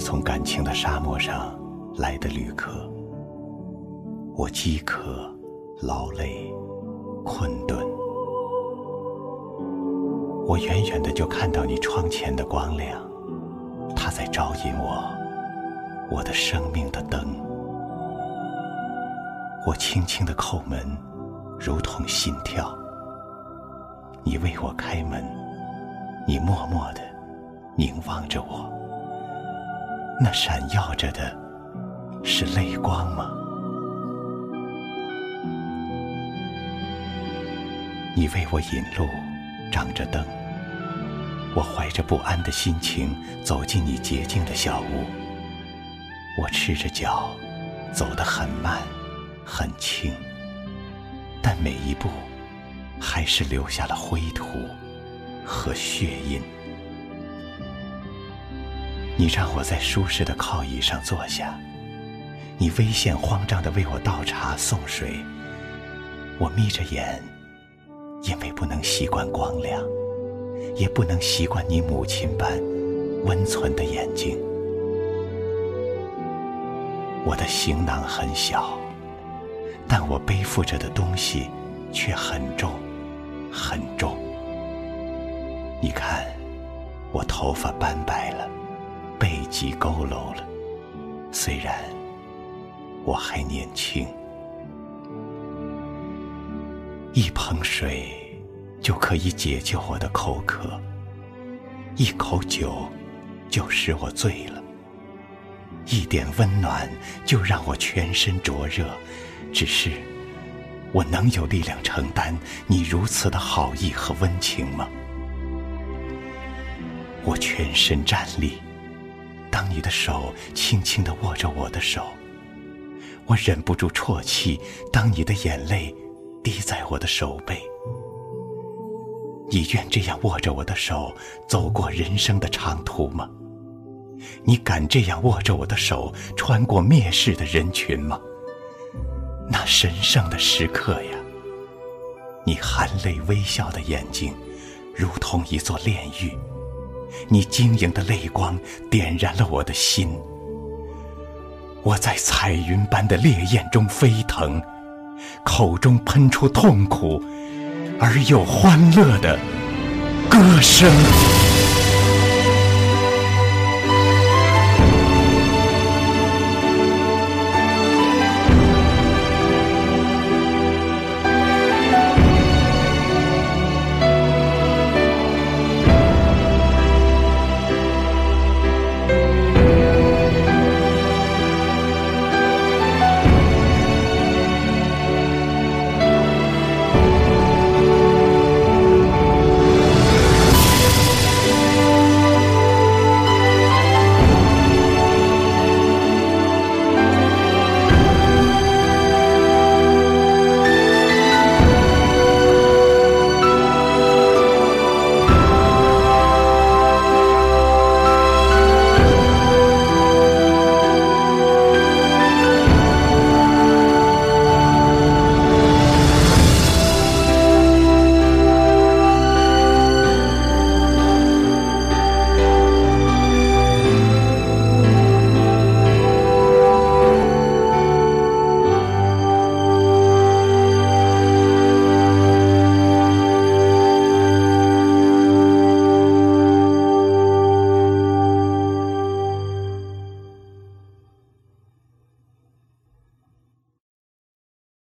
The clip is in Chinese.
从感情的沙漠上来的旅客，我饥渴、劳累、困顿。我远远的就看到你窗前的光亮，它在招引我，我的生命的灯。我轻轻的叩门，如同心跳。你为我开门，你默默的凝望着我。那闪耀着的是泪光吗？你为我引路，掌着灯。我怀着不安的心情走进你洁净的小屋。我赤着脚，走得很慢，很轻，但每一步还是留下了灰土和血印。你让我在舒适的靠椅上坐下，你危险慌张地为我倒茶送水。我眯着眼，因为不能习惯光亮，也不能习惯你母亲般温存的眼睛。我的行囊很小，但我背负着的东西却很重，很重。你看，我头发斑白了。背脊佝偻了，虽然我还年轻，一盆水就可以解救我的口渴，一口酒就使我醉了，一点温暖就让我全身灼热。只是我能有力量承担你如此的好意和温情吗？我全身战栗。你的手轻轻地握着我的手，我忍不住啜泣。当你的眼泪滴在我的手背，你愿这样握着我的手走过人生的长途吗？你敢这样握着我的手穿过蔑视的人群吗？那神圣的时刻呀，你含泪微笑的眼睛，如同一座炼狱。你晶莹的泪光点燃了我的心，我在彩云般的烈焰中飞腾，口中喷出痛苦而又欢乐的歌声。